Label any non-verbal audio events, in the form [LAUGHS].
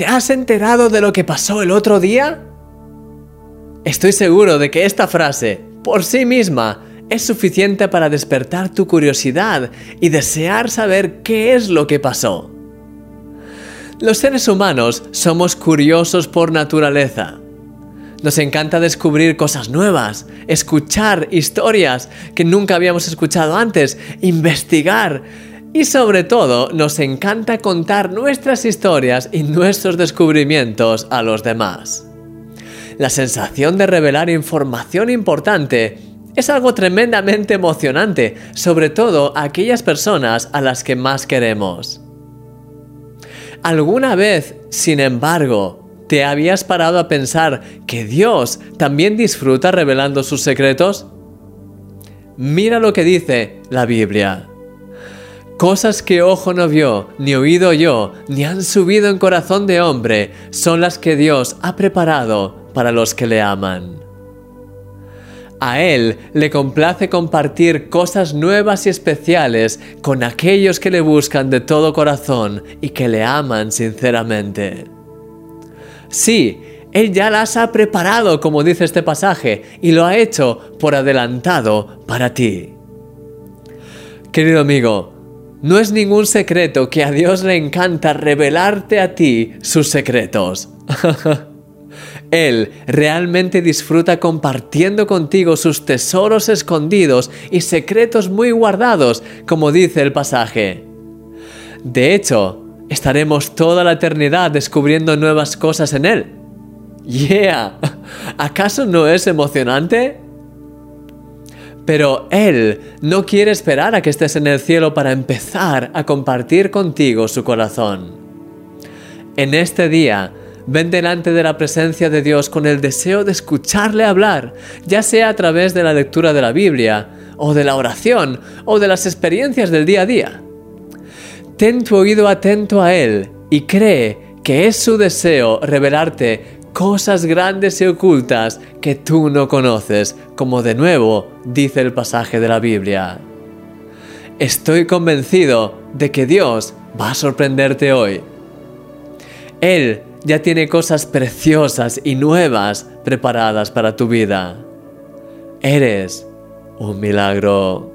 ¿Te has enterado de lo que pasó el otro día? Estoy seguro de que esta frase, por sí misma, es suficiente para despertar tu curiosidad y desear saber qué es lo que pasó. Los seres humanos somos curiosos por naturaleza. Nos encanta descubrir cosas nuevas, escuchar historias que nunca habíamos escuchado antes, investigar y sobre todo nos encanta contar nuestras historias y nuestros descubrimientos a los demás. La sensación de revelar información importante es algo tremendamente emocionante, sobre todo a aquellas personas a las que más queremos. ¿Alguna vez, sin embargo, te habías parado a pensar que Dios también disfruta revelando sus secretos? Mira lo que dice la Biblia. Cosas que ojo no vio, ni oído yo, ni han subido en corazón de hombre, son las que Dios ha preparado para los que le aman. A Él le complace compartir cosas nuevas y especiales con aquellos que le buscan de todo corazón y que le aman sinceramente. Sí, Él ya las ha preparado, como dice este pasaje, y lo ha hecho por adelantado para ti. Querido amigo, no es ningún secreto que a Dios le encanta revelarte a ti sus secretos. [LAUGHS] Él realmente disfruta compartiendo contigo sus tesoros escondidos y secretos muy guardados, como dice el pasaje. De hecho, estaremos toda la eternidad descubriendo nuevas cosas en Él. ¡Yeah! [LAUGHS] ¿Acaso no es emocionante? Pero Él no quiere esperar a que estés en el cielo para empezar a compartir contigo su corazón. En este día, Ven delante de la presencia de Dios con el deseo de escucharle hablar, ya sea a través de la lectura de la Biblia, o de la oración, o de las experiencias del día a día. Ten tu oído atento a Él y cree que es su deseo revelarte cosas grandes y ocultas que tú no conoces, como de nuevo dice el pasaje de la Biblia. Estoy convencido de que Dios va a sorprenderte hoy. Él ya tiene cosas preciosas y nuevas preparadas para tu vida. Eres un milagro.